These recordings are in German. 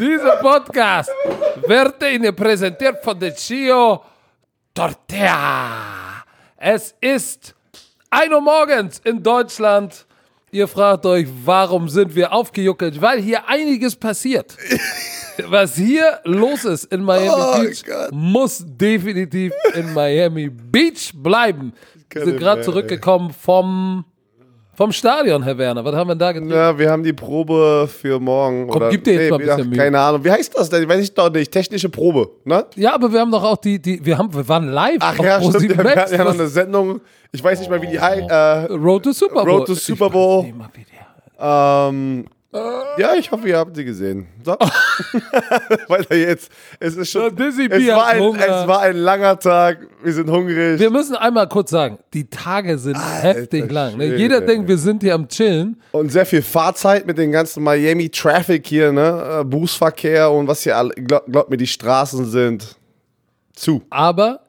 Dieser Podcast wird Ihnen präsentiert von der Chio Tortilla. Es ist 1 Uhr morgens in Deutschland. Ihr fragt euch, warum sind wir aufgejuckelt? Weil hier einiges passiert. Was hier los ist in Miami Oh Beach, Gott. muss definitiv in Miami Beach bleiben. Wir sind gerade zurückgekommen vom, vom Stadion, Herr Werner. Was haben wir denn da getan? Ja, wir haben die Probe für morgen. Komm, oder, gib dir jetzt mal ein bisschen Mühe. Keine Ahnung. Wie heißt das denn? Weiß ich doch nicht. Technische Probe, ne? Ja, aber wir haben doch auch die, die wir haben, wir waren live Ach ja, Pro7 stimmt. Wir Max. hatten ja noch eine Sendung. Ich weiß nicht mal, wie die heißt. Äh, Road to Super Bowl. Road to Super Ich Bowl. weiß nicht mal, wie der- ähm, ja, ich hoffe, ihr habt sie gesehen. So. Weiter jetzt. Es ist schon. Es, war ein, es war ein langer Tag. Wir sind hungrig. Wir müssen einmal kurz sagen, die Tage sind heftig lang. Ne? Jeder denkt, wir sind hier am Chillen. Und sehr viel Fahrzeit mit dem ganzen Miami Traffic hier, ne? Äh, Bußverkehr und was hier alle. Glaub, glaub mir, die Straßen sind zu. Aber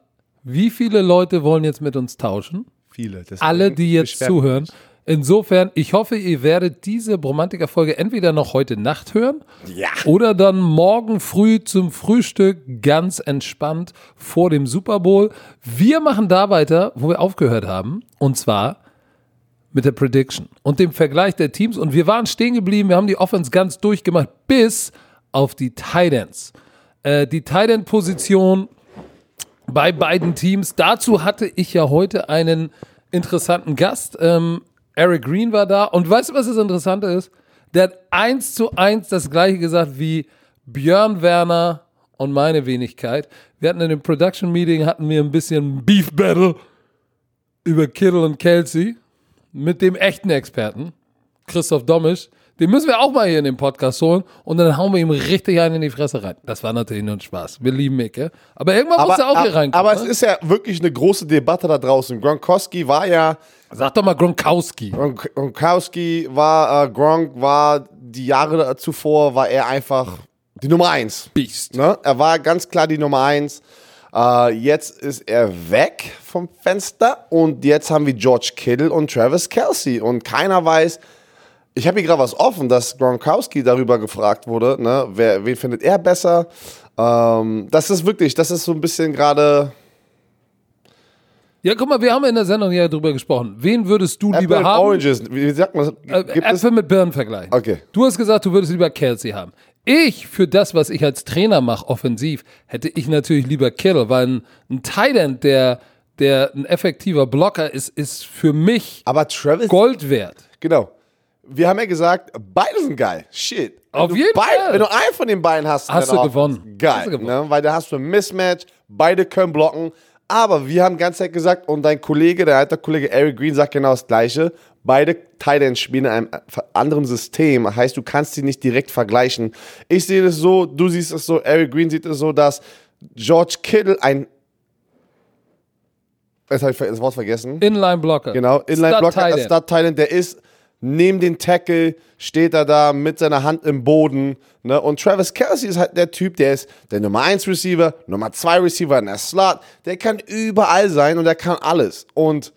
wie viele Leute wollen jetzt mit uns tauschen? Viele. Alle, die jetzt zuhören. mich. Insofern, ich hoffe, ihr werdet diese Bromantiker-Folge entweder noch heute Nacht hören Ja. oder dann morgen früh zum Frühstück ganz entspannt vor dem Super Bowl. Wir machen da weiter, wo wir aufgehört haben. Und zwar mit der Prediction und dem Vergleich der Teams. Und wir waren stehen geblieben, wir haben die Offense ganz durchgemacht, bis auf die Titans. Äh, die Titan-Position bei beiden Teams. Dazu hatte ich ja heute einen interessanten Gast. Ähm, Eric Green war da. Und weißt du, was das Interessante ist? Der hat eins zu eins das gleiche gesagt wie Björn Werner und meine Wenigkeit. Wir hatten in dem Production Meeting hatten wir ein bisschen Beef Battle über Kittle und Kelsey mit dem echten Experten, Christoph Domisch. Den müssen wir auch mal hier in den Podcast holen und dann hauen wir ihm richtig einen in die Fresse rein. Das war natürlich nur ein Spaß. Wir lieben Micke. Aber irgendwann muss er auch hier reinkommen. aber es ne? ist ja wirklich eine große Debatte da draußen. Gronkowski war ja, Sag doch mal Gronkowski. Gronk- Gronkowski war, äh, Gronk war die Jahre zuvor, war er einfach die Nummer eins. Beast. Ne? Er war ganz klar die Nummer eins. Äh, jetzt ist er weg vom Fenster und jetzt haben wir George Kittle und Travis Kelsey und keiner weiß, ich habe hier gerade was offen, dass Gronkowski darüber gefragt wurde, ne? Wer, wen findet er besser? Ähm, das ist wirklich, das ist so ein bisschen gerade Ja, guck mal, wir haben in der Sendung ja drüber gesprochen. Wen würdest du Apple lieber haben? Oranges. Wie sagt man das? Äh, Gibt? Äpfel mit Birnen vergleichen. Okay. Du hast gesagt, du würdest lieber Kelsey haben. Ich, für das, was ich als Trainer mache, offensiv, hätte ich natürlich lieber Kittle, weil ein, ein End, der, der ein effektiver Blocker ist, ist für mich Aber Travis, Gold wert. genau. Wir haben ja gesagt, beide sind geil. Shit. Wenn Auf jeden beid- Fall. Wenn du einen von den beiden hast, Hast du auch gewonnen. Geil. Hast du gewonnen. Ne? Weil da hast du ein Mismatch, beide können blocken. Aber wir haben die ganze Zeit gesagt, und dein Kollege, der alte Kollege Eric Green, sagt genau das Gleiche. Beide Titans spielen in einem anderen System. Heißt, du kannst sie nicht direkt vergleichen. Ich sehe es so, du siehst es so, Eric Green sieht es so, dass George Kittle ein. Jetzt habe ich das Wort vergessen. Inline-Blocker. Genau, Inline-Blocker. Stud-Titan, der ist neben den Tackle, steht er da mit seiner Hand im Boden. Ne? Und Travis Kelsey ist halt der Typ, der ist der Nummer 1 Receiver, Nummer 2 Receiver in der Slot. Der kann überall sein und der kann alles. Und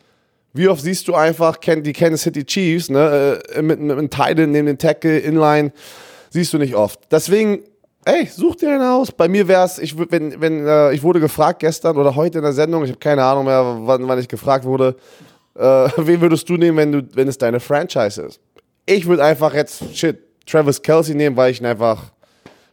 wie oft siehst du einfach die Kansas City Chiefs ne? äh, mit, einem Titan neben den Tackle, Inline, siehst du nicht oft. Deswegen, ey, such dir einen aus. Bei mir wäre es, ich, wenn, wenn, äh, ich wurde gefragt gestern oder heute in der Sendung, ich habe keine Ahnung mehr, wann, wann ich gefragt wurde, äh, wen würdest du nehmen, wenn, du, wenn es deine Franchise ist? Ich würde einfach jetzt, shit, Travis Kelsey nehmen, weil ich ihn einfach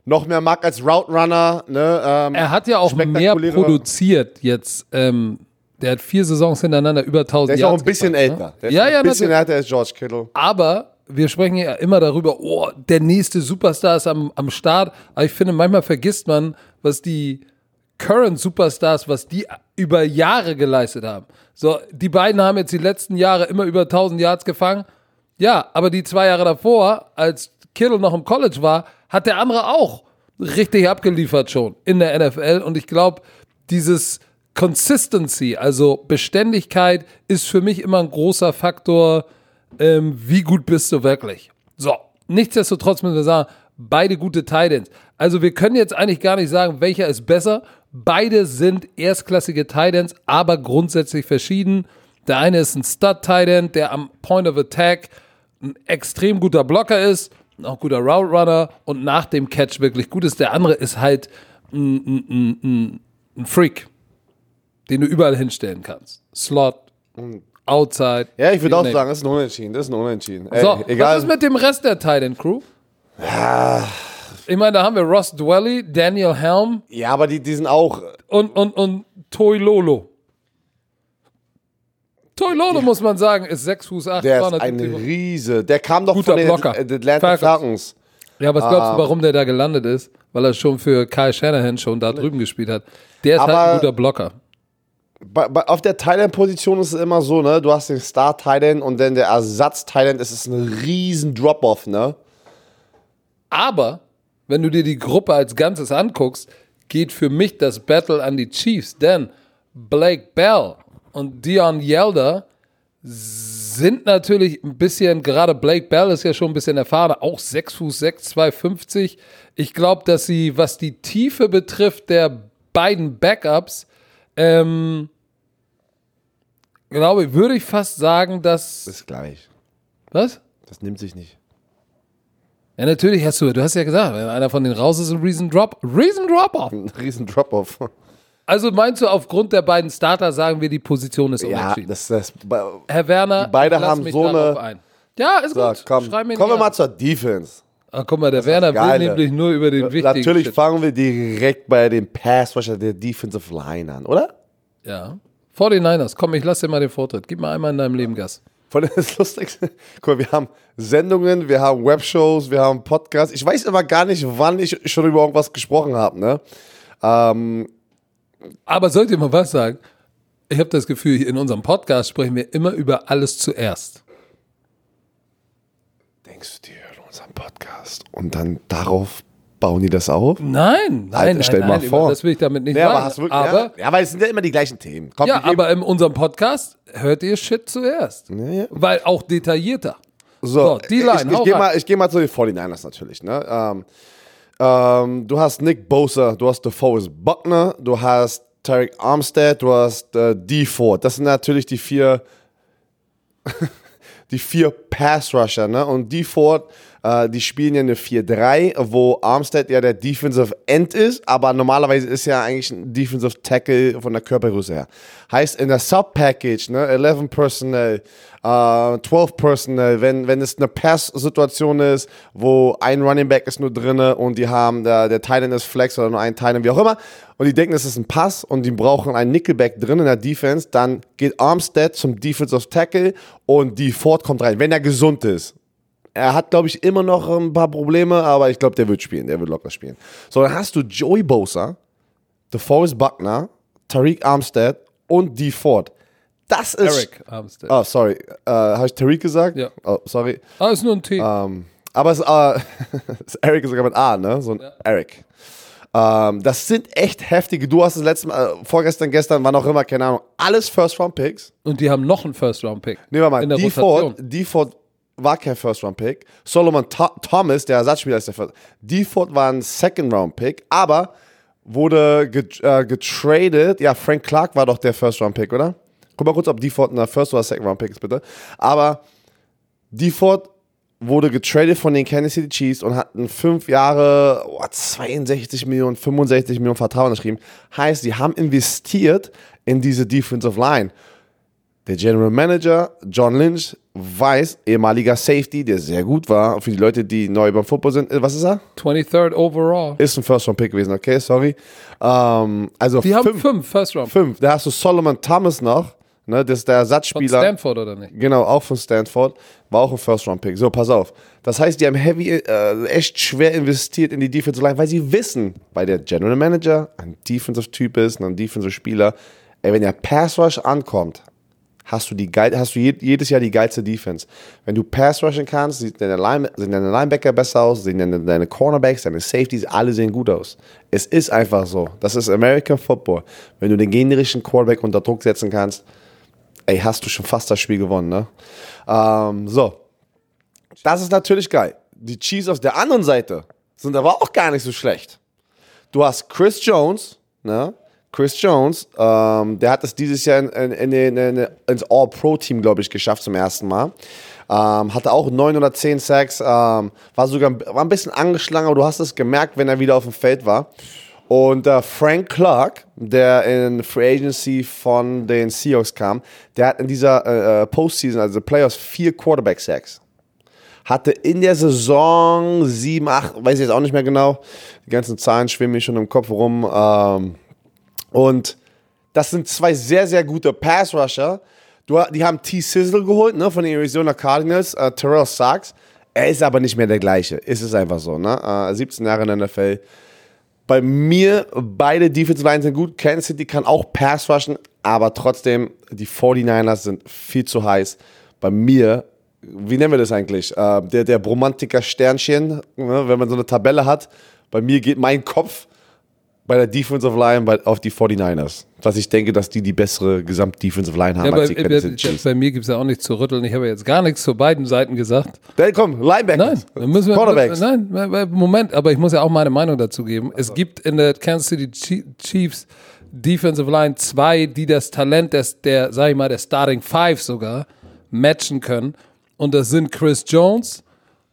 noch mehr mag als Route Runner. Ne? Ähm, Er hat ja auch mehr produziert jetzt. Ähm, der hat vier Saisons hintereinander über 1000 Der ist auch ein bisschen gebracht, älter. Ne? Der ist Ja, ein ja, bisschen älter als George Kittle. Aber wir sprechen ja immer darüber, oh, der nächste Superstar ist am, am Start. Aber ich finde, manchmal vergisst man, was die Current Superstars, was die über Jahre geleistet haben. So, die beiden haben jetzt die letzten Jahre immer über 1000 Yards gefangen. Ja, aber die zwei Jahre davor, als Kittle noch im College war, hat der andere auch richtig abgeliefert schon in der NFL. Und ich glaube, dieses Consistency, also Beständigkeit, ist für mich immer ein großer Faktor, ähm, wie gut bist du wirklich. So, nichtsdestotrotz müssen wir sagen, beide gute Titans. Also wir können jetzt eigentlich gar nicht sagen, welcher ist besser. Beide sind erstklassige Titans, aber grundsätzlich verschieden. Der eine ist ein Stud-Titan, der am Point of Attack ein extrem guter Blocker ist. auch guter Route Runner und nach dem Catch wirklich gut ist. Der andere ist halt ein, ein, ein, ein Freak, den du überall hinstellen kannst. Slot, Outside. Ja, ich würde auch sagen, das ist ein Unentschieden. Das ist ein Unentschieden. Ey, So, egal. was ist mit dem Rest der Titan Crew? Ich meine, da haben wir Ross Dwelly, Daniel Helm ja, aber die, die sind auch. und, und, und Toy Lolo. Toy Lolo, muss man sagen, ist 6 Fuß 8. Der ist ein Riese. Der kam doch Guter von den Blocker. Atlanta Falcons. Ja, was glaubst du, warum der da gelandet ist? Weil er schon für Kyle Shanahan schon da drüben gespielt hat. Der ist halt Aber- ein guter Blocker. Bei, bei, auf der Thailand-Position ist es immer so, ne? Du hast den Star Thailand und dann der Ersatz Thailand. Es ist ein riesen Drop-off, ne? Aber, wenn du dir die Gruppe als Ganzes anguckst, geht für mich das Battle an die Chiefs. Denn Blake Bell und Dion Yelder sind natürlich ein bisschen, gerade Blake Bell ist ja schon ein bisschen erfahrener, auch 6 Fuß 6, 250. Ich glaube, dass sie, was die Tiefe betrifft, der beiden Backups, ähm, glaube ich, würde ich fast sagen, dass. Ist gleich. Was? Das nimmt sich nicht. Ja, natürlich hast du, du hast ja gesagt, wenn einer von denen raus ist, ein Reason Drop. Reason Drop-Off. Ein riesen Drop-off. Also meinst du, aufgrund der beiden Starter sagen wir, die Position ist Ja, unentschieden? das, das, Herr Werner, beide haben so eine- Ein. Ja, ist so, gut. komm, Schreib mir kommen wir mal zur Defense. Ah, guck mal, der Werner will nämlich nur über den wichtigen Natürlich Shit. fangen wir direkt bei dem Pass-Rusher der Defensive Line an, oder? Ja. 49ers, komm, ich lass dir mal den Vortritt. Gib mal einmal in deinem Leben Gas. Von das Lustigste. Guck mal, wir haben Sendungen, wir haben Webshows, wir haben Podcasts. Ich weiß immer gar nicht, wann ich schon über irgendwas gesprochen habe, ne? Ähm, Aber sollt ihr mal was sagen? Ich habe das Gefühl, in unserem Podcast sprechen wir immer über alles zuerst. denkst du dir in unserem Podcast und dann darauf bauen die das auf? Nein, nein, Alter, nein, stell nein, mal vor. Das will ich damit nicht Ja, aber sagen. hast wirklich, aber, ja, weil es sind ja immer die gleichen Themen. Komm, ja, aber in unserem Podcast hört ihr Shit zuerst. ja. Weil auch detaillierter. So, So, die Line, ich, ich gehe mal, ich geh mal zu den 49ers natürlich. Ne? Ähm, ähm, du hast Nick Bosa, du hast DeForest Buckner, du hast Tarek Armstead, du hast äh, D. Ford. Das sind natürlich die vier, die vier Pass-Rusher. Ne? Und D. Ford, äh, die spielen ja eine 4-3, wo Armstead ja der Defensive End ist, aber normalerweise ist ja eigentlich ein Defensive Tackle von der Körpergröße her. Heißt in der Sub-Package, ne, 11 Personnel, äh, 12 Personnel, wenn, wenn es eine Pass-Situation ist, wo ein Running Back ist nur drinne und die haben, der, der Titan ist Flex oder nur ein Titan, wie auch immer, und die denken, es ist ein Pass und die brauchen einen Nickelback drin in der Defense, dann geht Armstead zum Defensive Tackle und die Ford kommt rein, wenn er gesund ist. Er hat, glaube ich, immer noch ein paar Probleme, aber ich glaube, der wird spielen. Der wird locker spielen. So, dann hast du Joey Bosa, DeForest Buckner, Tariq Armstead und D. Ford. Das ist. Eric Armstead. Oh, sorry. Äh, Habe ich Tariq gesagt? Ja. Oh, sorry. Ah, ist nur ein T. Ähm, aber es äh, ist Eric sogar mit A, ne? So ein Eric. Ähm, das sind echt heftige. Du hast das letzte Mal, äh, vorgestern, gestern, wann auch immer, keine Ahnung, alles First-Round-Picks. Und die haben noch einen First-Round-Pick. Nehmen wir mal, D. Ford, D. Ford war kein First-Round-Pick. Solomon Tho Thomas, der Ersatzspieler, ist der First. D. Ford war ein Second-Round-Pick, aber wurde äh, getradet. Ja, Frank Clark war doch der First-Round-Pick, oder? Guck mal kurz, ob D. Ford ein First- oder Second-Round-Pick ist, bitte. Aber D. Ford wurde getradet von den Kansas City Chiefs und hat einen fünf Jahre oh, 62 Millionen, 65 Millionen Vertrauen geschrieben. Heißt, sie haben investiert in diese Defensive Line. Der General Manager John Lynch weiß, ehemaliger Safety, der sehr gut war. Für die Leute, die neu beim Football sind, äh, was ist er? 23rd overall. Ist ein First Round Pick gewesen, okay, sorry. Ähm, also Die haben fünf, fünf First-Round fünf. Da hast du Solomon Thomas noch, ne, das ist der von Ersatzspieler. Stanford oder nicht? Genau, auch von Stanford. War auch ein First-Round-Pick. So, pass auf. Das heißt, die haben heavy, äh, echt schwer investiert in die Defensive Line, weil sie wissen, weil der General Manager ein Defensive-Typ ist, ein Defensive-Spieler, ey, wenn der Pass-Rush ankommt, hast du, die hast du je, jedes Jahr die geilste Defense. Wenn du Pass-Rushen kannst, sieht deine Line, sehen deine Linebacker besser aus, sehen deine, deine Cornerbacks, deine Safeties, alle sehen gut aus. Es ist einfach so. Das ist American Football. Wenn du den generischen Quarterback unter Druck setzen kannst, ey, hast du schon fast das Spiel gewonnen, ne? Ähm, so. Das ist natürlich geil. Die Chiefs auf der anderen Seite sind aber auch gar nicht so schlecht. Du hast Chris Jones, ne? Chris Jones, ähm, der hat es dieses Jahr in, in, in, in, ins All-Pro-Team, glaube ich, geschafft zum ersten Mal. Ähm, hatte auch 9 oder 10 Sacks, ähm, war sogar war ein bisschen angeschlagen, aber du hast es gemerkt, wenn er wieder auf dem Feld war. Und äh, Frank Clark, der in Free Agency von den Seahawks kam, der hat in dieser äh, äh Postseason, also Playoffs, vier Quarterback-Sacks. Hatte in der Saison sieben, acht, weiß ich jetzt auch nicht mehr genau. Die ganzen Zahlen schwimmen mir schon im Kopf rum. Ähm, und das sind zwei sehr, sehr gute Pass-Rusher. Die haben T. Sizzle geholt, ne, von den Arizona Cardinals, äh, Terrell Sachs. Er ist aber nicht mehr der gleiche. Ist es einfach so, ne? Äh, 17 Jahre in der NFL bei mir, beide Defensive Lines sind gut. Kansas City kann auch Pass rushen, aber trotzdem, die 49ers sind viel zu heiß. Bei mir, wie nennen wir das eigentlich? Äh, der, der Bromantiker Sternchen, ne? wenn man so eine Tabelle hat. Bei mir geht mein Kopf bei der Defensive Line bei, auf die 49ers. Was ich denke, dass die die bessere Gesamt-Defensive Line haben ja, als bei, die Kansas City Bei mir gibt es ja auch nichts zu rütteln. Ich habe jetzt gar nichts zu beiden Seiten gesagt. Hey, komm, Linebacker. Nein, dann müssen wir, Quarterbacks. Nein, Moment, aber ich muss ja auch meine Meinung dazu geben. Es gibt in der Kansas City Chiefs Defensive Line zwei, die das Talent des, der, sag ich mal, der Starting Five sogar matchen können. Und das sind Chris Jones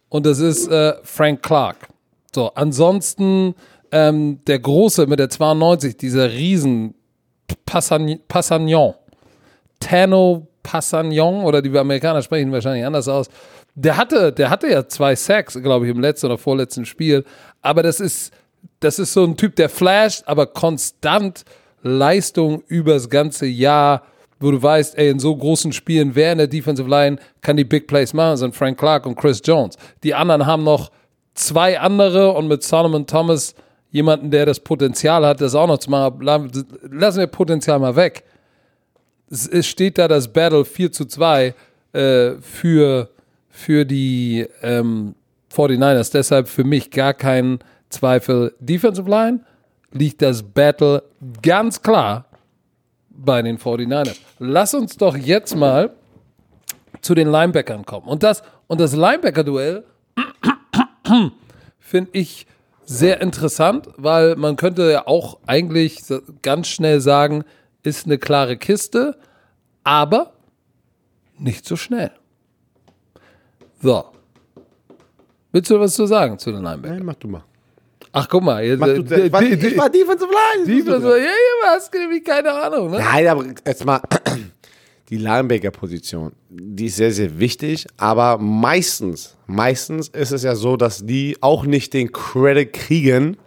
und das ist äh, Frank Clark. So, ansonsten ähm, der Große mit der 92, dieser Riesen Passagnon, Tano Passagnon oder die Amerikaner sprechen wahrscheinlich anders aus. Der hatte, der hatte ja zwei Sacks, glaube ich, im letzten oder vorletzten Spiel. Aber das ist, das ist so ein Typ, der flasht, aber konstant Leistung übers ganze Jahr, wo du weißt, ey, in so großen Spielen, wer in der Defensive Line kann die Big Plays machen, sind Frank Clark und Chris Jones. Die anderen haben noch zwei andere und mit Solomon Thomas jemanden, der das Potenzial hat, das auch noch zu machen. Lassen wir Potenzial mal weg. Es steht da das Battle 4 zu 2 äh, für, für die ähm, 49ers. Deshalb für mich gar kein Zweifel. Defensive Line liegt das Battle ganz klar bei den 49ers. Lass uns doch jetzt mal zu den Linebackern kommen. Und das, und das Linebacker-Duell finde ich sehr interessant, weil man könnte ja auch eigentlich ganz schnell sagen, ist eine klare Kiste, aber nicht so schnell. So. Willst du was zu sagen zu den Linebackern? Nein, mach du mal. Ach, guck mal. Jetzt, du, die, ich, war, ich war Defensive Line. Defensive, ja, ja, hast nämlich keine Ahnung. Ne? Nein, aber jetzt mal die Linebacker-Position, die ist sehr, sehr wichtig, aber meistens, meistens ist es ja so, dass die auch nicht den Credit kriegen,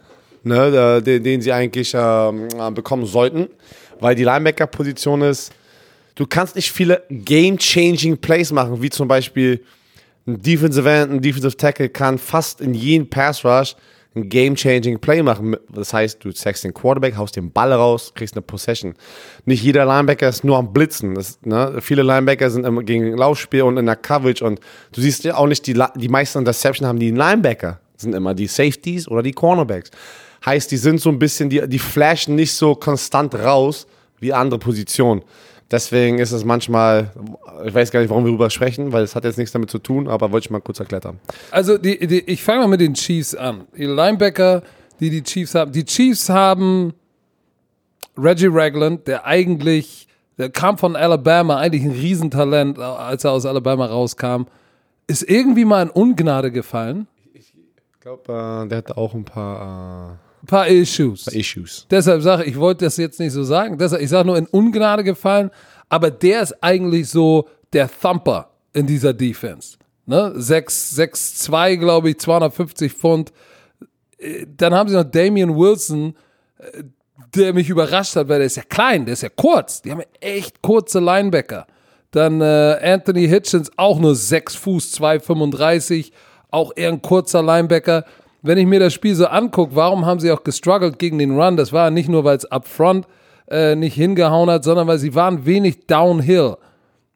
ne, den, den sie eigentlich ähm, bekommen sollten, weil die Linebacker-Position ist, du kannst nicht viele game-changing Plays machen, wie zum Beispiel ein Defensive End, ein Defensive Tackle kann fast in jedem Pass-Rush ein game-changing Play machen. Das heißt, du zeigst den Quarterback, haust den Ball raus, kriegst eine Possession. Nicht jeder Linebacker ist nur am Blitzen. Das, ne? Viele Linebacker sind immer gegen Laufspiel und in der Coverage und du siehst ja auch nicht, die, die meisten Interception haben die Linebacker. Sind immer die Safeties oder die Cornerbacks. Heißt, die sind so ein bisschen, die, die flashen nicht so konstant raus wie andere Positionen. Deswegen ist es manchmal, ich weiß gar nicht, warum wir darüber sprechen, weil es hat jetzt nichts damit zu tun, aber wollte ich mal kurz erklärt haben. Also die, die, ich fange mal mit den Chiefs an. Die Linebacker, die die Chiefs haben. Die Chiefs haben Reggie Ragland, der eigentlich, der kam von Alabama, eigentlich ein Riesentalent, als er aus Alabama rauskam, ist irgendwie mal in Ungnade gefallen. Ich glaube, äh, der hatte auch ein paar... Ein paar Issues. Ein paar Issues. Deshalb sage ich, ich wollte das jetzt nicht so sagen. Deshalb, ich sage nur in Ungnade gefallen, aber der ist eigentlich so der Thumper in dieser Defense. Ne? 6'2, glaube ich, 250 Pfund. Äh, dann haben sie noch Damian Wilson, äh, der mich überrascht hat, weil der ist ja klein, der ist ja kurz. Die haben echt kurze Linebacker. Dann äh, Anthony Hitchens, auch nur 6 Fuß, 2,35, auch eher ein kurzer Linebacker wenn ich mir das Spiel so angucke, warum haben sie auch gestruggelt gegen den Run? Das war nicht nur, weil es upfront äh, nicht hingehauen hat, sondern weil sie waren wenig downhill,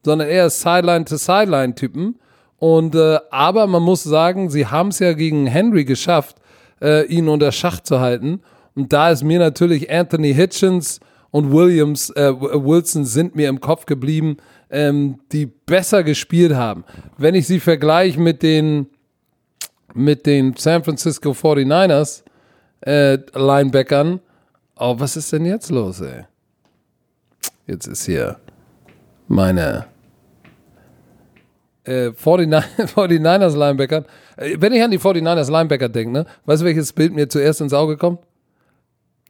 sondern eher Sideline-to-Sideline-Typen. Und äh, aber man muss sagen, sie haben es ja gegen Henry geschafft, äh, ihn unter Schach zu halten. Und da ist mir natürlich Anthony Hitchens und Williams, äh, Wilson sind mir im Kopf geblieben, ähm, die besser gespielt haben. Wenn ich sie vergleiche mit den mit den San Francisco 49ers äh, Linebackern. Oh, was ist denn jetzt los, ey? Jetzt ist hier meine. äh, 49, 49ers Linebackern. Äh, wenn ich an die 49ers Linebacker denke, ne, weißt du, welches Bild mir zuerst ins Auge kommt?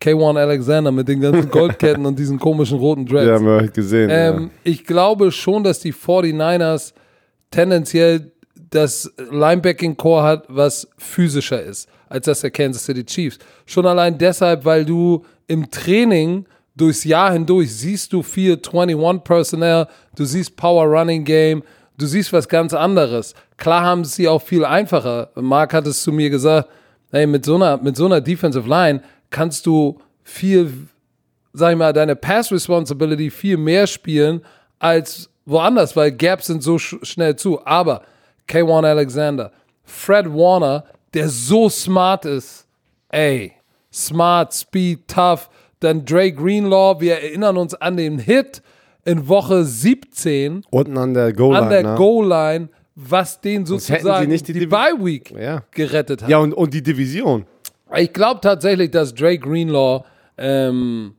K1 Alexander mit den ganzen Goldketten und diesen komischen roten Dreads. Ja, haben wir gesehen. Ähm, Ich glaube schon, dass die 49ers tendenziell das Linebacking-Core hat, was physischer ist, als das der Kansas City Chiefs. Schon allein deshalb, weil du im Training durchs Jahr hindurch siehst du viel 21 Personnel, du siehst Power Running Game, du siehst was ganz anderes. Klar haben sie auch viel einfacher. Mark hat es zu mir gesagt, hey, mit so einer, mit so einer Defensive Line kannst du viel sag ich mal, deine Pass Responsibility viel mehr spielen als woanders, weil Gaps sind so sch schnell zu. Aber K1 Alexander, Fred Warner, der so smart ist, ey, smart, speed, tough. Dann Dre Greenlaw, wir erinnern uns an den Hit in Woche 17 Unten an der Goal-Line. an der ne? Goal-Line, was den sozusagen die, die Divi- Bye Week Ja. gerettet hat. Ja, und, und die Division. Ich glaube tatsächlich, dass Dre Greenlaw ähm,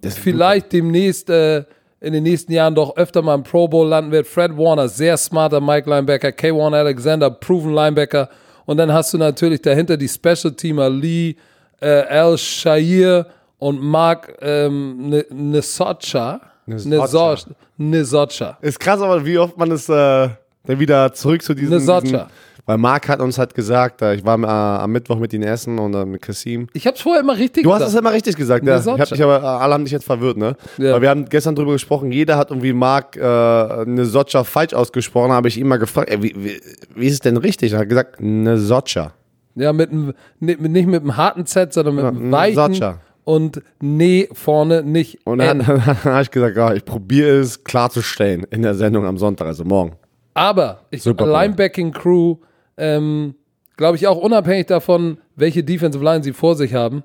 Das vielleicht demnächst äh, in den nächsten Jahren doch öfter mal im Pro Bowl landen wird. Fred Warner, sehr smarter Mike Linebacker, K1 Alexander, proven Linebacker. Und dann hast du natürlich dahinter die Special Teamer Lee, äh, Al Shair und Mark ähm, N- Nesocha. Nesocha. Nesocha. Nesocha. Ist krass, aber wie oft man es äh, dann wieder zurück zu diesem. Diesen, weil Marc hat uns halt gesagt, äh, ich war äh, am Mittwoch mit ihm essen und äh, mit Kassim. Ich habe es vorher immer richtig Du hast es gesagt. immer richtig gesagt, ja. Ich hab dich aber, äh, alle haben dich jetzt verwirrt, ne? Ja. Weil wir haben gestern drüber gesprochen, jeder hat irgendwie Marc äh, eine Socha falsch ausgesprochen, habe ich ihn mal gefragt, ey, wie, wie, wie ist es denn richtig? Er hat gesagt, eine Socha. Ja, mit einem, nicht mit einem harten Z, sondern mit einem Ja, weichen Nesocha. und Nee vorne, nicht Und dann, dann habe ich gesagt, ja, ich probiere es klarzustellen in der Sendung am Sonntag, also morgen. Aber ich Super, Linebacking Crew, ähm, glaube ich auch unabhängig davon, welche Defensive Line sie vor sich haben,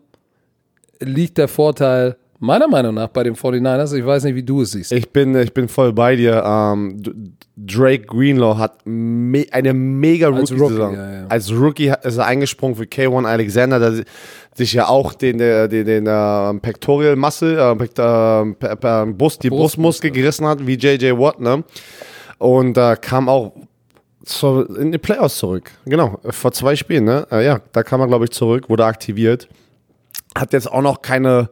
liegt der Vorteil meiner Meinung nach bei den 49ers. Ich weiß nicht, wie du es siehst. Ich bin, ich bin voll bei dir. Ähm, Drake Greenlaw hat me eine mega Als Rookie-Saison. Rookie, ja, ja. Als Rookie ist er eingesprungen für K1 Alexander, der sich ja auch den, den, den, den äh, Pectoral Muscle, äh, Pect äh, Brust, die Brustmuskel gerissen hat, wie JJ Watt, ne? Und äh, kam auch zur, in die Playoffs zurück. Genau, vor zwei Spielen, ne? Äh, ja, da kam er, glaube ich, zurück, wurde aktiviert. Hat jetzt auch noch keine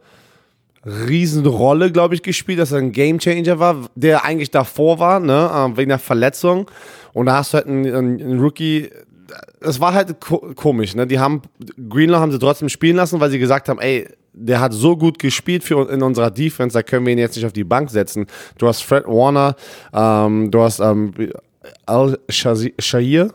Riesenrolle, glaube ich, gespielt, dass er ein Gamechanger war, der eigentlich davor war, ne, äh, wegen der Verletzung. Und da hast du halt einen, einen, einen Rookie. Es war halt ko komisch, ne? Die haben Greenlaw haben sie trotzdem spielen lassen, weil sie gesagt haben, ey, der hat so gut gespielt für in unserer Defense, da können wir ihn jetzt nicht auf die Bank setzen. Du hast Fred Warner, ähm, du hast ähm, Al Shazi- Shahir,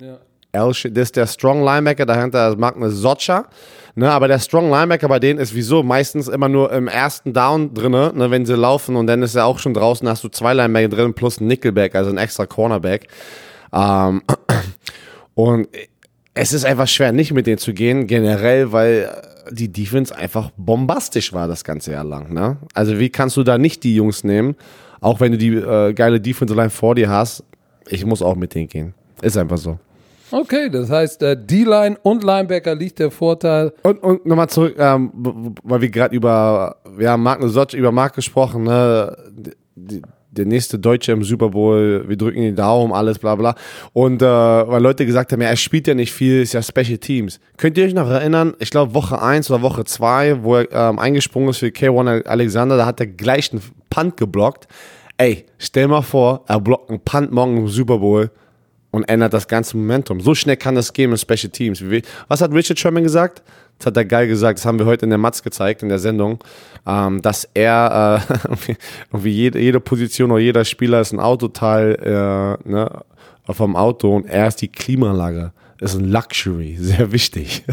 Ja. El das ist der Strong Linebacker, dahinter ist Magnus Socha. Ne, aber der Strong Linebacker bei denen ist wieso meistens immer nur im ersten Down drinne, ne, wenn sie laufen und dann ist er auch schon draußen, hast du zwei Linebacker drin plus ein Nickelback, also ein extra Cornerback. Ähm, und es ist einfach schwer, nicht mit denen zu gehen, generell, weil die Defense einfach bombastisch war das ganze Jahr lang. Ne? Also wie kannst du da nicht die Jungs nehmen, auch wenn du die äh, geile Defense Line vor dir hast? Ich muss auch mit denen gehen. Ist einfach so. Okay, das heißt, äh, D-Line und Linebacker liegt der Vorteil. Und, und nochmal zurück, ähm, weil wir gerade über, wir haben Mark Nosotsch, über Mark gesprochen, ne? Die, der nächste Deutsche im Super Bowl, wir drücken die Daumen, alles bla bla. Und äh, weil Leute gesagt haben, ja, er spielt ja nicht viel, ist ja Special Teams. Könnt ihr euch noch erinnern, ich glaube Woche 1 oder Woche 2, wo er ähm, eingesprungen ist für K1 Alexander, da hat er gleich einen Punt geblockt. Ey, stell mal vor, er blockt einen Punt morgen im Super Bowl und ändert das ganze Momentum. So schnell kann das gehen in Special Teams. Was hat Richard Sherman gesagt? Das hat er geil gesagt. Das haben wir heute in der Matz gezeigt, in der Sendung, ähm, dass er äh, irgendwie- jede, jede Position oder jeder Spieler ist ein Autoteil äh, ne, vom Auto und er ist die Klimaanlage. Ist ein Luxury, sehr wichtig.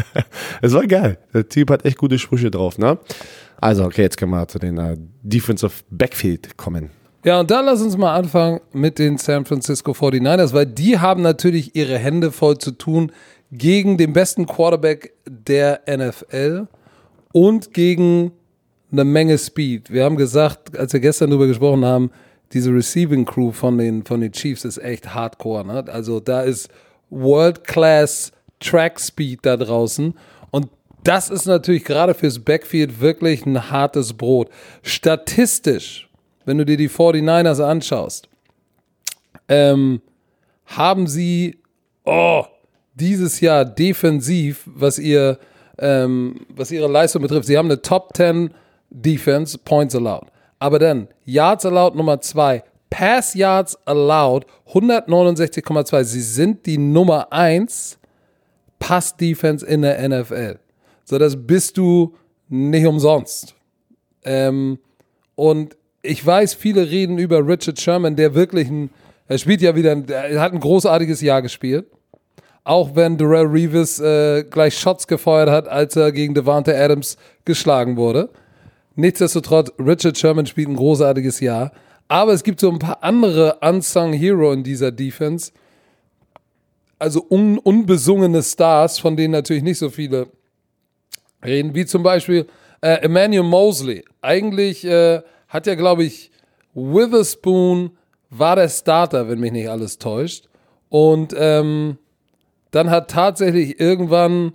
Es war geil. Der Typ hat echt gute Sprüche drauf. Ne? Also, okay, jetzt können wir zu den äh, Defensive Backfield kommen. Ja, und da lass uns mal anfangen mit den San Francisco 49ers, weil die haben natürlich ihre Hände voll zu tun gegen den besten Quarterback der NFL und gegen eine Menge Speed. Wir haben gesagt, als wir gestern darüber gesprochen haben, diese Receiving Crew von den, von den Chiefs ist echt hardcore. Ne? Also da ist World-Class Track Speed da draußen und das ist natürlich gerade fürs Backfield wirklich ein hartes Brot. Statistisch, wenn du dir die 49ers anschaust, ähm, haben sie oh, dieses Jahr defensiv, was ihr ähm, was ihre Leistung betrifft, sie haben eine Top 10 Defense, Points allowed. Aber dann Yards allowed Nummer 2, Pass Yards allowed 169,2. Sie sind die Nummer 1 Pass Defense in der NFL. So, das bist du nicht umsonst. Ähm, und ich weiß, viele reden über Richard Sherman, der wirklich ein, er spielt ja wieder, er hat ein großartiges Jahr gespielt. Auch wenn Darrell Reeves äh, gleich Shots gefeuert hat, als er gegen Devante Adams geschlagen wurde. Nichtsdestotrotz, Richard Sherman spielt ein großartiges Jahr. Aber es gibt so ein paar andere unsung Hero in dieser Defense. Also un unbesungene Stars, von denen natürlich nicht so viele reden, wie zum Beispiel äh, Emmanuel Mosley. Eigentlich äh, hat ja, glaube ich, Witherspoon war der Starter, wenn mich nicht alles täuscht. Und ähm, dann hat tatsächlich irgendwann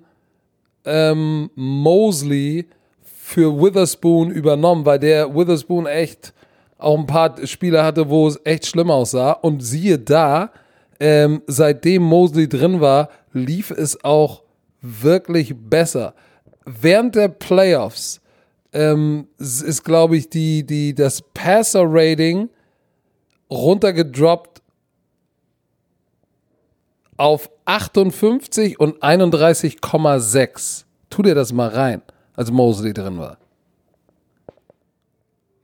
ähm, Mosley für Witherspoon übernommen, weil der Witherspoon echt auch ein paar Spiele hatte, wo es echt schlimm aussah. Und siehe da, ähm, seitdem Mosley drin war, lief es auch wirklich besser. Während der Playoffs ähm, ist, glaube ich, die, die, das Passer-Rating runtergedroppt auf 58 und 31,6. Tu dir das mal rein, als Mosley drin war.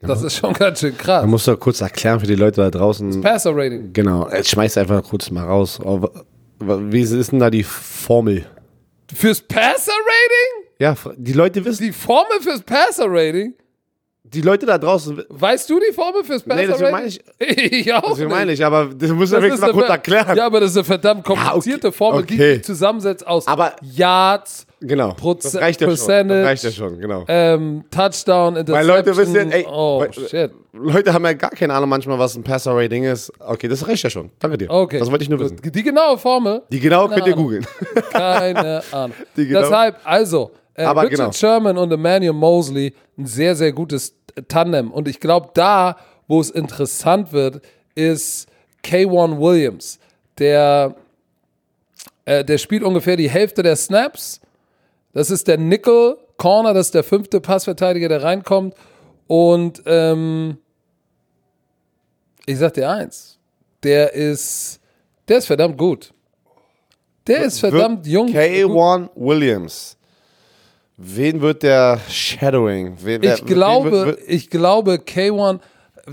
Das ist schon ganz schön krass. Man muss doch kurz erklären für die Leute da draußen. Passer Rating. Genau, jetzt schmeiß einfach kurz mal raus. Aber Wie ist denn da die Formel? Fürs Passer Rating? Ja, die Leute wissen, Die Formel fürs Passer Rating? die Leute da draußen, Weißt du die Formel fürs Passer Nee, Rating? meine ich- ich auch. nicht. meine ich, aber das muss Das man wirklich mal kurz ver- erklären. Ja, aber das ist eine verdammt komplizierte okay. Formel, die Okay. sich zusammensetzt aus Aber- Yards, Genau, Proze- das reicht ja schon. Percentage. Das reicht ja schon, genau. ähm, Touchdown, Interception. Weil Leute wissen, ja, ey, oh, weil- shit. Leute haben ja gar keine Ahnung manchmal, was ein Passer-Rating ist. Okay, das reicht ja schon. Danke dir. Okay. Das wollte ich nur Gut. wissen. Die genaue Formel, Die genau könnt ihr Ahnung. googeln. keine Ahnung. Die genau- Deshalb, also, äh, Aber Richard genau. Sherman und Emmanuel Mosley, ein sehr, sehr gutes Tandem. Und ich glaube, da, wo es interessant wird, ist K1 Williams. Der, äh, der spielt ungefähr die Hälfte der Snaps. Das ist der Nickel Corner, das ist der fünfte Passverteidiger, der reinkommt. Und ähm, ich sag dir eins, der ist, der ist verdammt gut. Der ist verdammt jung. K1 Williams. Wen wird der Shadowing? Wen, wer- Ich wen glaube, wird- wird- ich glaube, K1,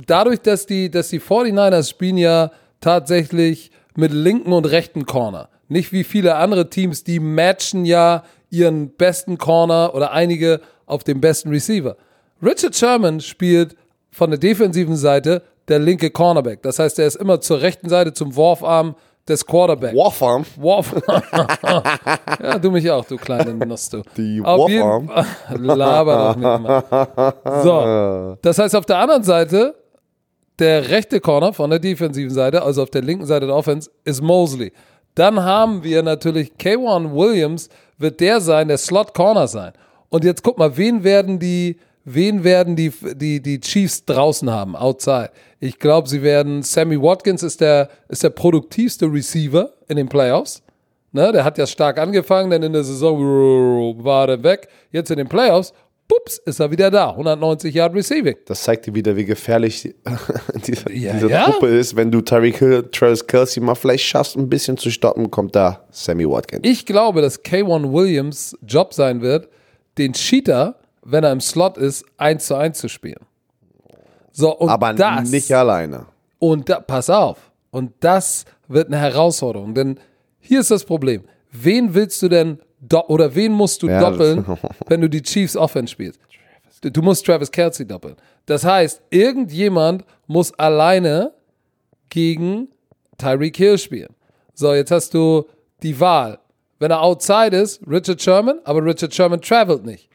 dadurch, dass die, dass die 49ers spielen ja tatsächlich mit linken und rechten Corner. Nicht wie viele andere Teams, die matchen ja ihren besten Corner oder einige auf dem besten Receiver. Richard Sherman spielt von der defensiven Seite der linke Cornerback. Das heißt, er ist immer zur rechten Seite zum Wurfarm des Quarterbacks. Warfarm. Warf. ja, du mich auch, du kleine Nuss, du. Die Auf jeden Warfarm. Fall- Laber doch nicht immer. So, das heißt auf der anderen Seite, der rechte Corner von der defensiven Seite, also auf der linken Seite der Offense, ist Mosley. Dann haben wir natürlich K1 Williams, wird der sein, der Slot Corner sein. Und jetzt guck mal, wen werden die, wen werden die, die, die Chiefs draußen haben, outside? Ich glaube, sie werden, Sammy Watkins ist der, ist der produktivste Receiver in den Playoffs. Ne, der hat ja stark angefangen, dann in der Saison war er weg. Jetzt in den Playoffs, pups, ist er wieder da. 190 Yard Receiving. Das zeigt dir wieder, wie gefährlich diese, Ja, diese ja. Truppe ist. Wenn du Tyreek Hill, Travis Kelsey mal vielleicht schaffst, ein bisschen zu stoppen, kommt da Sammy Watkins. Ich glaube, dass K1 Williams Job sein wird, den Cheater, wenn er im Slot ist, 1 zu 1 zu spielen. So, und Aber das, nicht alleine. Und da, pass auf. Und das wird eine Herausforderung. Denn hier ist das Problem. Wen willst du denn oder wen musst du Ja, doppeln, wenn du die Chiefs Offense spielst? Du- Du musst Travis Kelsey doppeln. Das heißt, irgendjemand muss alleine gegen Tyreek Hill spielen. So, jetzt hast du die Wahl. Wenn er outside ist, Richard Sherman, aber Richard Sherman travelt nicht.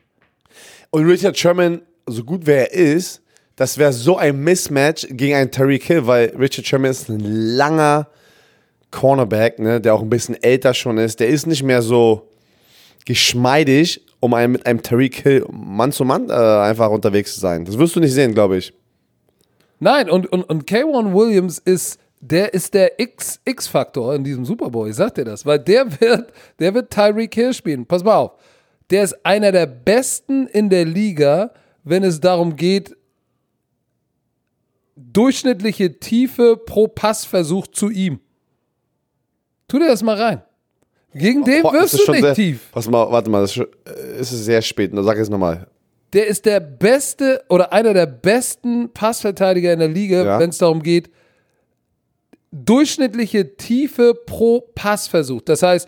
Und Richard Sherman, so gut wie er ist, das wäre so ein Mismatch gegen einen Tyreek Hill, weil Richard Sherman ist ein langer Cornerback, ne, der auch ein bisschen älter schon ist. Der ist nicht mehr so geschmeidig, um einen, mit einem Tyreek Hill Mann zu Mann äh, einfach unterwegs zu sein. Das wirst du nicht sehen, glaube ich. Nein, und, und, und K1 Williams ist der ist der X-Faktor in diesem Super Bowl. Ich sag dir das, weil der wird, der wird Tyreek Hill spielen. Pass mal auf. Der ist einer der besten in der Liga, wenn es darum geht, durchschnittliche Tiefe pro Passversuch zu ihm. Tu dir das mal rein. Gegen den Boah, ist du nicht sehr, tief. Pass mal, warte mal, das ist, äh, sehr spät. Sag es nochmal. Der ist der beste oder einer der besten Passverteidiger in der Liga, Ja. wenn es darum geht, durchschnittliche Tiefe pro Passversuch. Das heißt,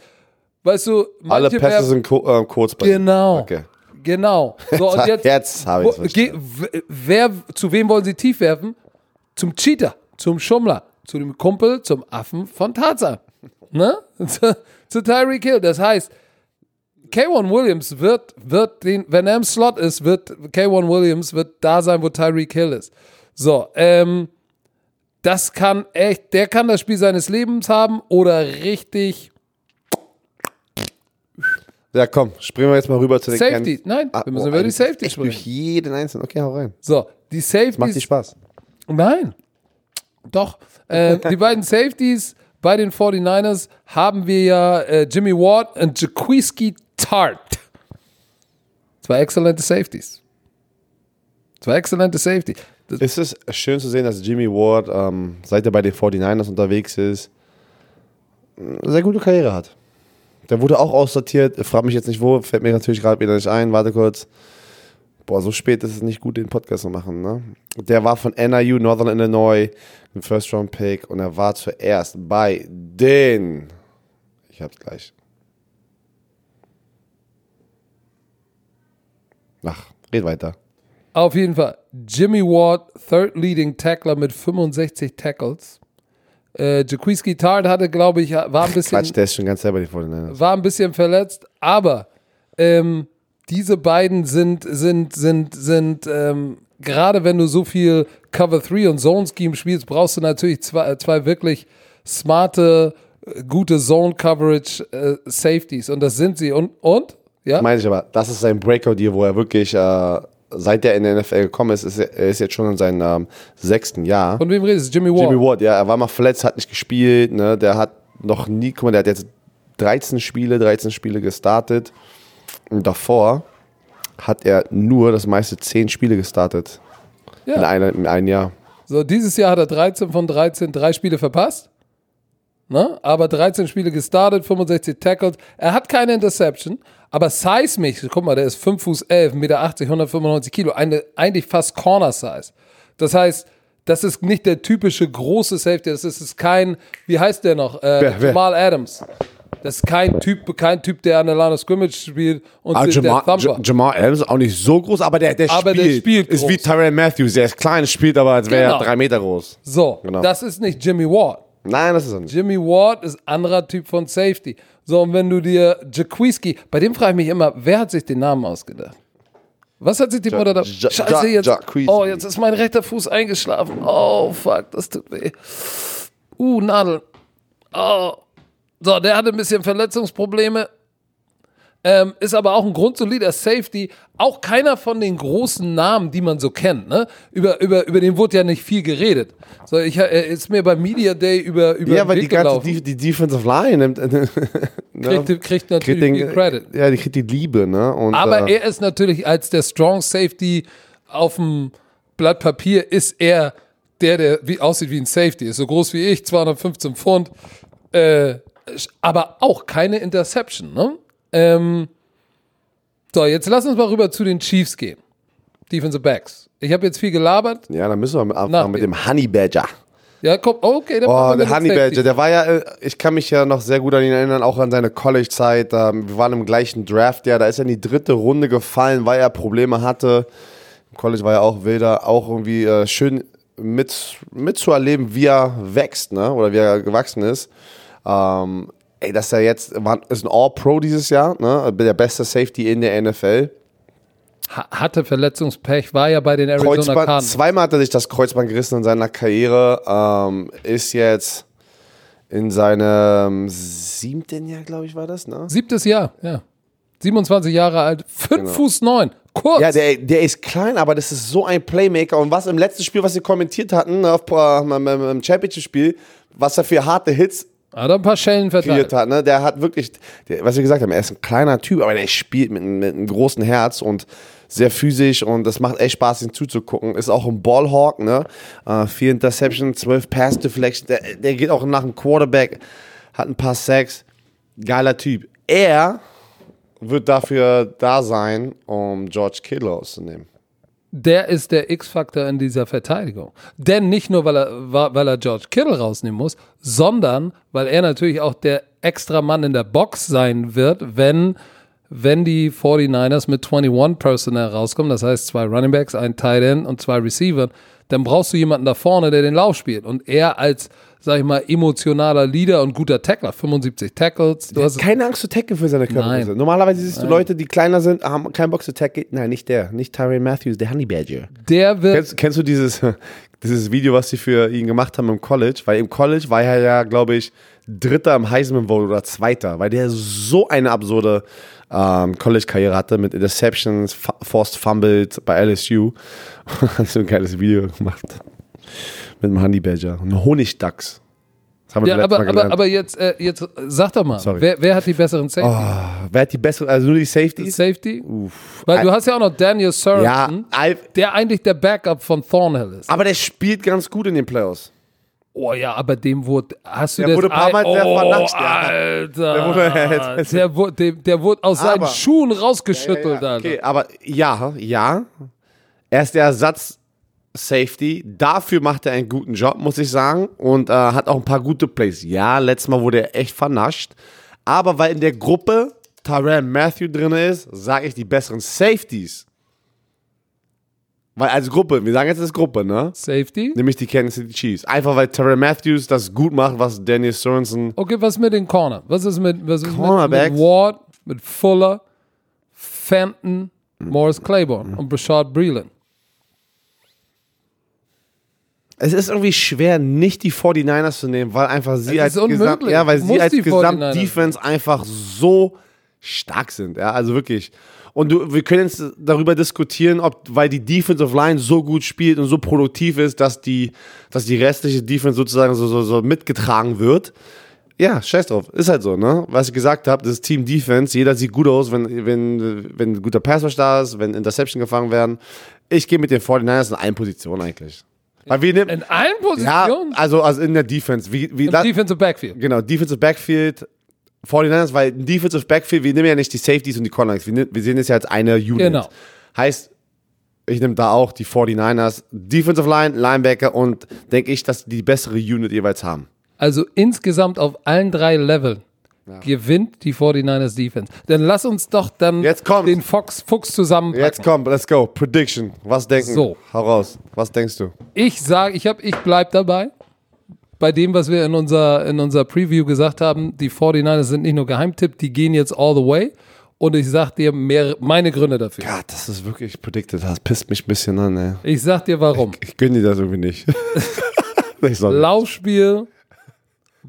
weißt du, Alle Pässe werfen- sind äh, kurz bei. Genau. Okay. Genau. So, und jetzt, Jetzt habe ich wer, zu wem wollen sie tief werfen? Zum Cheater, zum Schummler, zu dem Kumpel, zum Affen von Tarzan. Ne? zu, zu Tyreek Hill. Das heißt, K1 Williams wird, wird den, wenn er im Slot ist, wird K1 Williams wird da sein, wo Tyreek Hill ist. So, ähm, das kann echt, der kann das Spiel seines Lebens haben oder richtig Ja, komm, springen wir jetzt mal rüber zu den Safety. Kern- Nein, Ah, wir müssen oh, über die Safety sprechen. Durch jeden einzelnen. Okay, hau rein. So, die Safeties. Macht dir Spaß. Nein. Doch. Äh, die beiden Safeties bei den 49ers haben wir ja äh, Jimmy Ward und Jaquiski Tart. Zwei exzellente Safeties. Zwei exzellente Safety. Das, Es ist schön zu sehen, dass Jimmy Ward, ähm, seit er bei den 49ers unterwegs ist, eine sehr gute Karriere hat. Der wurde auch aussortiert, frag mich jetzt nicht wo, fällt mir natürlich gerade wieder nicht ein, warte kurz. Boah, so spät ist es nicht gut, den Podcast zu machen, ne? Der war von NIU, Northern Illinois, ein First-Round-Pick und er war zuerst bei den, ich hab's gleich. Ach, red weiter. auf jeden Fall. Jimmy Ward, Third Leading Tackler mit 65 Tackles. Äh, Jaquiski Tart hatte, glaube ich, war ein bisschen. Quatsch, der ist schon ganz selber die 49ers. war ein bisschen verletzt, aber ähm, diese beiden sind, sind, sind, sind, ähm, gerade wenn du so viel Cover 3 und Zone Scheme spielst, brauchst du natürlich zwei, zwei wirklich smarte, äh, gute Zone Coverage äh, Safeties und das sind sie. Und, und? Ja? Meine ich aber, das ist sein Breakout-Year, wo er wirklich, äh, seit er in der NFL gekommen ist, ist er, er ist jetzt schon in seinem ähm, sechsten Jahr. Von wem redest du? Jimmy Ward. Jimmy Ward, ja, er war mal verletzt, hat nicht gespielt, ne, der hat noch nie, guck mal, der hat jetzt 13 Spiele, 13 Spiele gestartet und davor hat er nur das meiste 10 Spiele gestartet in, Ja. einer, in einem Jahr. So, dieses Jahr hat er 13 von 13, drei Spiele verpasst. Ne? Aber 13 Spiele gestartet, 65 Tackles. Er hat keine Interception, aber seismisch, guck mal, der ist 5 Fuß 11, 1,80 Meter, 195 Kilo, eine, eigentlich fast Corner-Size. Das heißt, das ist nicht der typische große Safety, das ist, ist kein, wie heißt der noch? Äh, Wer, wer? Jamal Adams. Das ist kein Typ, kein Typ, der an der Line of Scrimmage spielt und Ah, der Jamal, Jamal Adams ist auch nicht so groß, aber der, der Aber der spielt. spielt ist wie. Tyrell Matthews, der ist klein, spielt aber, als wäre Genau. er drei Meter groß. So, Genau. das ist nicht Jimmy Ward. Nein, das ist er nicht. Jimmy Ward ist anderer Typ von Safety. So, und wenn du dir Jaquiski, bei dem frage ich mich immer, wer hat sich den Namen ausgedacht? Was hat sich die Mutter da. Ja- Scheiße, Ja- jetzt. Jaquiski. Oh, jetzt ist mein rechter Fuß eingeschlafen. Oh, fuck, das tut weh. Uh, Nadel. Oh. So, der hatte ein bisschen Verletzungsprobleme. Ähm, ist aber auch ein grundsolider Safety. Auch keiner von den großen Namen, die man so kennt. Ne? Über, über, über den wurde ja nicht viel geredet. So, ich, er ist mir beim Media Day über, über Ja, den weil die ganze die, die Defensive Line nimmt. ne? kriegt, kriegt natürlich den, viel Credit. Ja, die kriegt die Liebe, ne? Und, Aber äh, er ist natürlich als der Strong Safety auf dem Blatt Papier ist er der, der wie, aussieht wie ein Safety. Ist so groß wie ich, 215 Pfund. Äh, aber auch keine Interception. Ne? Ähm, so, jetzt lass uns mal rüber zu den Chiefs gehen. Defensive Backs. Ich habe jetzt viel gelabert. ja, dann müssen wir anfangen Nachgehen. mit dem Honey Badger. Ja, komm, okay. Dann Oh, der Honey. Badger, der war ja, äh, ich kann mich ja noch sehr gut an ihn erinnern, auch an seine College-Zeit. Ähm, Wir waren im gleichen Draft, ja, da ist er in die dritte Runde gefallen, weil er Probleme hatte. Im College war er auch wilder, auch irgendwie äh, schön mit, mitzuerleben, wie er wächst, ne? Oder wie er gewachsen ist. Ähm, ey, dass er jetzt, war, ist ein All-Pro dieses Jahr, ne? Der beste Safety in der NFL. Ha- Hatte Verletzungspech, war ja bei den Arizona Kreuzband, Cardinals. zweimal hat er sich das Kreuzband gerissen in seiner Karriere. Ähm, ist jetzt in seinem siebten Jahr, glaube ich, war das, ne? Siebtes Jahr, ja. 27 Jahre alt, 5 Fuß 9. Kurz. Genau. Ja, der, der ist klein, aber das ist so ein Playmaker. Und was im letzten Spiel, was sie kommentiert hatten, auf, äh, im Championship-Spiel, was er für harte Hits Hat ein paar Schellen verteilt. hat, ne? Der hat wirklich, der, was wir gesagt haben, er ist ein kleiner Typ, aber der spielt mit, mit einem großen Herz und sehr physisch und das macht echt Spaß, ihm zuzugucken. Ist auch ein Ballhawk, ne? Äh, vier Interception, zwölf Pass Deflection. Der, der geht auch nach dem Quarterback, hat ein paar Sacks. Geiler Typ. Er wird dafür da sein, um George Kittle auszunehmen. Der ist der X-Faktor in dieser Verteidigung. Denn nicht nur, weil er, weil er George Kittle rausnehmen muss, sondern weil er natürlich auch der extra Mann in der Box sein wird, wenn, wenn die 49ers mit 21 Personnel rauskommen, das heißt zwei Running Backs, ein Tight End und zwei Receiver, dann brauchst du jemanden da vorne, der den Lauf spielt. Und er als, sag ich mal, emotionaler Leader und guter Tackler, 75 Tackles, du hast Keine Angst zu tackle für seine Körpergröße. Nein. Normalerweise siehst du Leute, die kleiner sind, haben keinen Bock zu tackle. Nein, nicht der. Nicht Tyrann Matthews, der Honey Badger. der wird Kennst, kennst du dieses, dieses Video, was sie für ihn gemacht haben im College? Weil im College war er ja, glaube ich, Dritter im Heisman Bowl oder Zweiter, weil der so eine absurde ähm, College-Karriere hatte mit Interceptions, Forced Fumbled bei LSU. Hat so ein geiles Video gemacht. Mit dem Honey Badger. Ein Honigdachs. Das haben wir Ja, aber, aber, aber jetzt, äh, jetzt sag doch mal, Sorry. wer, wer hat die besseren Safety? Ah, wer hat die bessere, also nur die Safeties? Safety? Weil du hast ja auch noch Daniel Ja, Sorensen, Al- der eigentlich der Backup von Thornhill ist. aber der spielt ganz gut in den Playoffs. Oh ja, aber dem wurde, hast du Der das? wurde ein paar Mal sehr oh, vernascht, ja. Alter. Der wurde- der, wurde, der wurde aus seinen Aber- Schuhen rausgeschüttelt, Ja, Alter. okay, aber ja, ja. Er ist der Ersatz Safety. Dafür macht er einen guten Job, muss ich sagen. Und äh, hat auch ein paar gute Plays. Ja, letztes Mal wurde er echt vernascht. Aber weil in der Gruppe Tyrann Matthew drin ist, sage ich die besseren Safeties. Weil als Gruppe, wir sagen jetzt als Gruppe, ne? Safety? Nämlich die Kansas City Chiefs. Einfach weil Tyrann Matthews das gut macht, was Daniel Sorensen. Okay, was mit den Corner? Was ist mit, was ist mit, mit Ward, mit Fuller, Fenton, Morris Claiborne und Brashard Breeland? Es ist irgendwie schwer, nicht die 49ers zu nehmen, weil einfach sie als. Gesamt, ja, weil sie als die 49ers. Gesamtdefense einfach so stark sind. Ja, also wirklich. Und du, wir können jetzt darüber diskutieren, ob, weil die Defensive Line so gut spielt und so produktiv ist, dass die, dass die restliche Defense sozusagen so, so, so mitgetragen wird. Ja, scheiß drauf. Ist halt so, ne? Was ich gesagt habe, das ist Team Defense. Jeder sieht gut aus, wenn, wenn, wenn ein guter Pass da ist, wenn Interception gefangen werden. Ich gehe mit den 49ers in allen Positionen eigentlich. Weil wir nehmen, In allen ja, Positionen? also, also in der Defense. Wie, wie Im da, Defensive Backfield. genau, Defensive Backfield, 49ers, weil ein Defensive Backfield, wir nehmen ja nicht die Safeties und die Cornerbacks, wir, ne- wir sehen es ja als eine Unit. Genau. Heißt, ich nehme da auch die 49ers, Defensive Line, Linebacker und denke ich, dass die die bessere Unit jeweils haben. Also insgesamt auf allen drei Leveln gewinnt die 49ers Defense. Dann lass uns doch dann den Fox, Fuchs zusammenpacken. Jetzt komm, let's go. Prediction. Was denken So. Hau raus. Was denkst du? Ich sage, ich, ich bleib dabei. Bei dem, was wir in unserer, in unserer Preview gesagt haben, die 49ers sind nicht nur Geheimtipp, die gehen jetzt all the way. Und ich sag dir mehr, meine Gründe dafür. Ja, das ist wirklich predicted. Das pisst mich ein bisschen an, ey. Ich sag dir warum. Ich gönne dir das irgendwie nicht. ich Laufspiel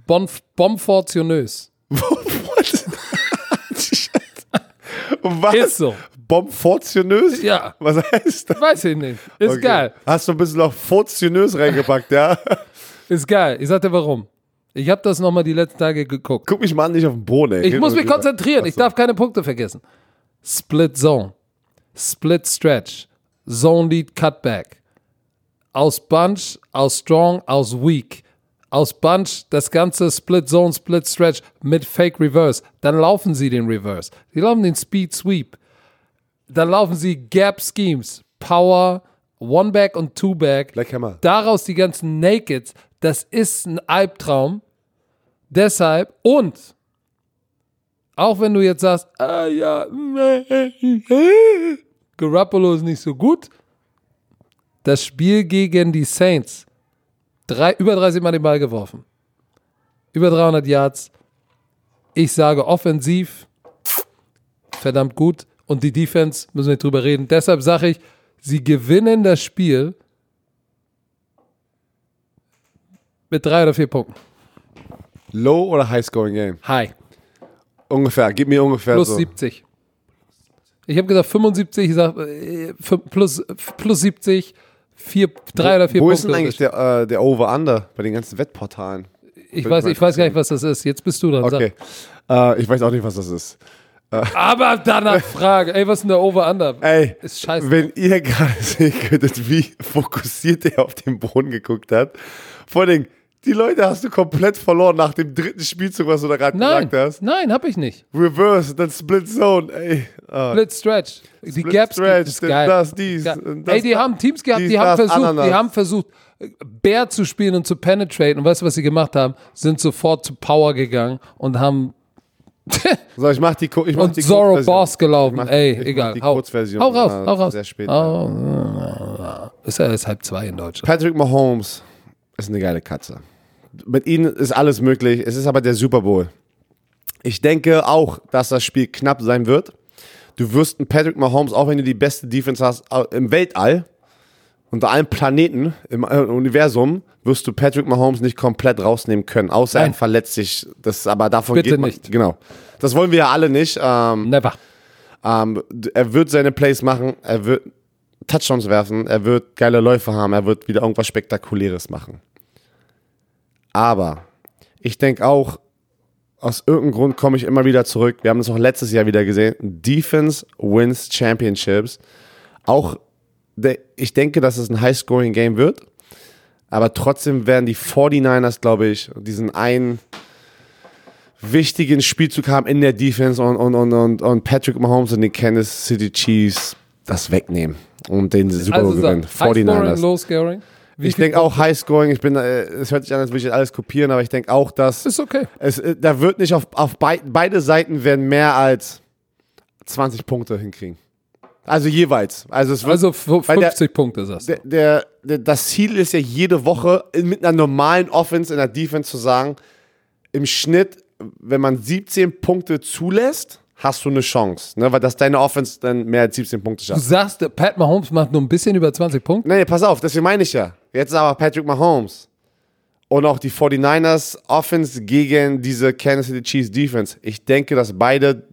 bon, bomfortionös. Was? Ist so. Bomfortionös? Ja. Was heißt das? Weiß ich nicht. Ist Okay. geil. Hast du ein bisschen noch fortionös reingepackt, ja? Ist geil. Ich sag dir warum. Ich habe das nochmal die letzten Tage geguckt. Guck mich mal an, nicht auf den Boden, ey. Ich Red muss mich konzentrieren. Ich darf keine Punkte vergessen. Split Zone. Split Stretch. Zone Lead Cutback. Aus Bunch, aus Strong, aus Weak. Aus Bunch das ganze Split Zone, Split Stretch mit Fake Reverse. Dann laufen sie den Reverse. Sie laufen den Speed Sweep. Dann laufen sie Gap Schemes. Power, One Back und Two Back. Black Hammer. Daraus die ganzen Nakeds. Das ist ein Albtraum. Deshalb und auch wenn du jetzt sagst, ah ja, Garoppolo ist nicht so gut, das Spiel gegen die Saints, drei, über 30 Mal den Ball geworfen, über 300 Yards. Ich sage offensiv, verdammt gut und die Defense, müssen wir nicht drüber reden. Deshalb sage ich, sie gewinnen das Spiel mit drei oder vier Punkten. Low oder High Scoring Game? Hi, Ungefähr. Gib mir ungefähr plus so. 70. Ich habe gesagt 75, ich sag äh, plus, plus 70, vier, drei oder vier Wo Punkte. ist denn eigentlich der, äh, der Over-Under bei den ganzen Wettportalen? ich, weiß, ich weiß gar nicht, was das ist. Jetzt bist du dran. Okay. Äh, ich weiß auch nicht, was das ist. Sag. Aber danach Frage. Ey, was ist denn der Over-Under? Ey, Ist scheiße. wenn ihr gerade sehen könntet, wie fokussiert er auf den Boden geguckt hat. Vor allem, die Leute hast du komplett verloren nach dem dritten Spielzug, was du da gerade gesagt hast. nein, hab ich nicht. Reverse, dann Split Zone, ey. Ah. Split Stretch. Die Split Gaps Stretch, dann geil. das, dies, Geil. das, Ey, die das, haben Teams gehabt, dies, die haben das, versucht, Ananas. die haben versucht, Bär zu spielen und zu penetraten. Und weißt du, was sie gemacht haben? Sind sofort zu Power gegangen und haben So, ich mach die, ich mach und die Zorro Kurzversion. Boss gelaufen. Mach- Ey, ich mach egal. die hau, Kurzversion, hau raus, hau raus. sehr spät. Hau- Ist ja jetzt halb zwei in Deutschland. Patrick Mahomes ist eine geile Katze. Mit ihnen ist alles möglich. Es ist aber der Super Bowl. Ich denke auch, dass das Spiel knapp sein wird. Du wirst einen Patrick Mahomes, auch wenn du die beste Defense hast im Weltall, unter allen Planeten im äh, Universum, wirst du Patrick Mahomes nicht komplett rausnehmen können, außer Nein. er verletzt sich. Das, aber davon Bitte geht man, nicht. Genau. Das wollen wir ja alle nicht. Ähm, Never. ähm, er wird seine Plays machen, er wird Touchdowns werfen, er wird geile Läufe haben, er wird wieder irgendwas Spektakuläres machen. Aber ich denke auch, aus irgendeinem Grund komme ich immer wieder zurück. Wir haben das auch letztes Jahr wieder gesehen. Defense wins Championships. Auch, ich denke, dass es ein High-Scoring-Game wird. Aber trotzdem werden die 49ers, glaube ich, diesen einen wichtigen Spielzug haben in der Defense und, und, und, und, und Patrick Mahomes und die Kansas City Chiefs das wegnehmen und den Super Bowl Also gewinnen. sag, High Scoring, 49ers. Low Scoring. Wie Ich denke auch High Scoring. Ich bin, äh, es hört sich an, als würde ich alles kopieren, aber ich denke auch, dass ist okay. es, äh, da wird nicht auf, auf bei, beide Seiten werden mehr als 20 Punkte hinkriegen. Also jeweils. Also es wird, Also f- weil der- 50 Punkte sagst du. der, der, der, das Ziel ist ja jede Woche mit einer normalen Offense in der Defense zu sagen, im Schnitt, wenn man 17 Punkte zulässt, hast du eine Chance. Ne? Weil das deine Offense dann mehr als 17 Punkte Du schafft. sagst, der Pat Mahomes macht nur ein bisschen über 20 Punkte. Nee, pass auf, deswegen meine ich ja. Jetzt ist aber Patrick Mahomes. Und auch die 49ers Offense gegen diese Kansas City Chiefs Defense. Ich denke, dass beide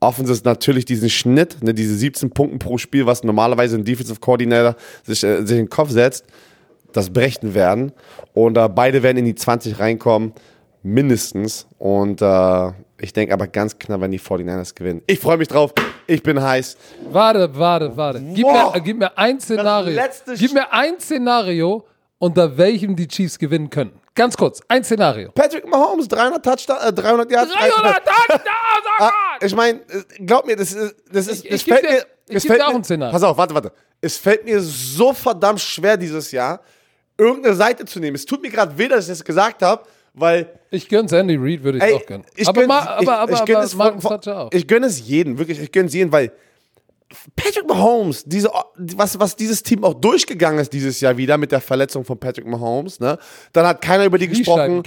Offenses natürlich diesen Schnitt, ne, diese 17 Punkte pro Spiel, was normalerweise ein Defensive Coordinator sich, äh, sich in den Kopf setzt, das brechen werden. Und äh, beide werden in die 20 reinkommen, mindestens. Und äh, ich denke aber ganz knapp, wenn die 49ers gewinnen. Ich freue mich drauf. Ich bin heiß. Warte, warte, warte. Gib, Wow. mir, gib mir ein Szenario. Gib mir ein Szenario, unter welchem die Chiefs gewinnen können. Ganz kurz, ein Szenario. Patrick Mahomes, 300 Touchdown, äh, 300 Yards. 300 Touchdowns, oh Gott! ich meine, glaub mir, das ist, das ist, Ich- es ich fällt dir- mir, ich fällt auch mir- ein Szenario. Pass auf, warte, warte. Es fällt mir so verdammt schwer dieses Jahr, irgendeine Seite zu nehmen. Es tut mir gerade weh, dass ich das gesagt habe, weil Ich gönn's Andy Reid, würde ich ey, auch gönnen. ich aber gönn, ma, aber, ich, aber, ich aber es auch. ich es jeden, wirklich, ich gönn es jeden, weil Patrick Mahomes, diese, was, was dieses Team auch durchgegangen ist dieses Jahr wieder mit der Verletzung von Patrick Mahomes, ne? Dann hat keiner über die gesprochen.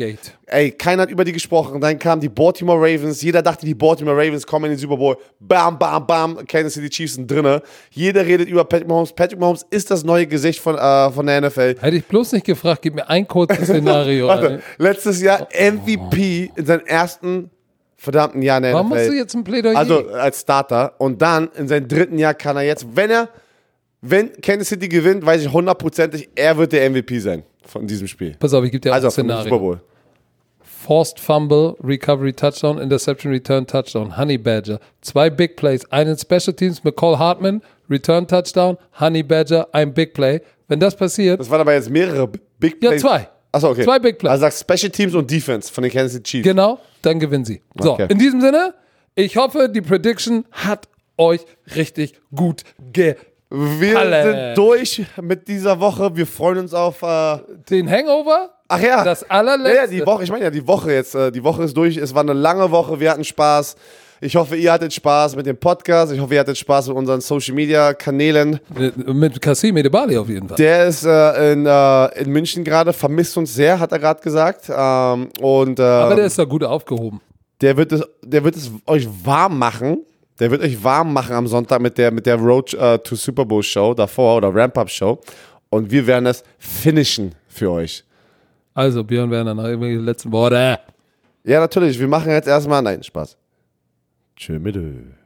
Ey, keiner hat über die gesprochen. Dann kamen die Baltimore Ravens. Jeder dachte, die Baltimore Ravens kommen in den Super Bowl. Bam, bam, bam. Kansas City Chiefs sind drinne. Jeder redet über Patrick Mahomes. Patrick Mahomes ist das neue Gesicht von, äh, von der NFL. Hätte ich bloß nicht gefragt, gib mir ein kurzes Szenario. Warte, letztes Jahr MVP in seinem ersten verdammten Jahr in der Warum NFL. machst du jetzt ein Plädoyer? Also als Starter. Und dann in seinem dritten Jahr kann er jetzt, wenn er, wenn Kansas City gewinnt, weiß ich hundertprozentig, er wird der MVP sein von diesem Spiel. Pass auf, ich gebe dir Also ein Szenario. Super Bowl. Forced Fumble, Recovery Touchdown, Interception Return Touchdown, Honey Badger. Zwei Big Plays, einen Special Teams Cole Hartman, Return Touchdown, Honey Badger, ein Big Play. Wenn das passiert, Das waren aber jetzt mehrere Big Ja, Plays. zwei. Achso, okay. Zwei Big Plays. Also sagst Special Teams und Defense von den Kansas City Chiefs. genau, dann gewinnen sie. So, Okay. in diesem Sinne, ich hoffe, die Prediction hat euch richtig gut gefallen. Wir sind durch mit dieser Woche. Wir freuen uns auf. Äh, Den Hangover, ach ja. das ja, allerletzte. ja, die Woche. Ich meine ja, die Woche jetzt. Äh, die Woche ist durch. Es war eine lange Woche. Wir hatten Spaß. Ich hoffe, ihr hattet Spaß mit dem Podcast. Ich hoffe, ihr hattet Spaß mit unseren Social Media Kanälen. Mit, mit Kassim Edebali auf jeden Fall. Der ist äh, in, äh, in München gerade, vermisst uns sehr, hat er gerade gesagt. Ähm, und äh, Aber der ist da gut aufgehoben. der wird es, der wird es euch warm machen. Der wird euch warm machen am Sonntag mit der, mit der Road äh, to Super Bowl Show davor oder Ramp-Up Show. Und wir werden es finishen für euch. Also, Björn Werner, noch irgendwelche letzten Worte. Ja, natürlich. Wir machen jetzt erstmal. Nein, Spaß. Tschö mit Ö.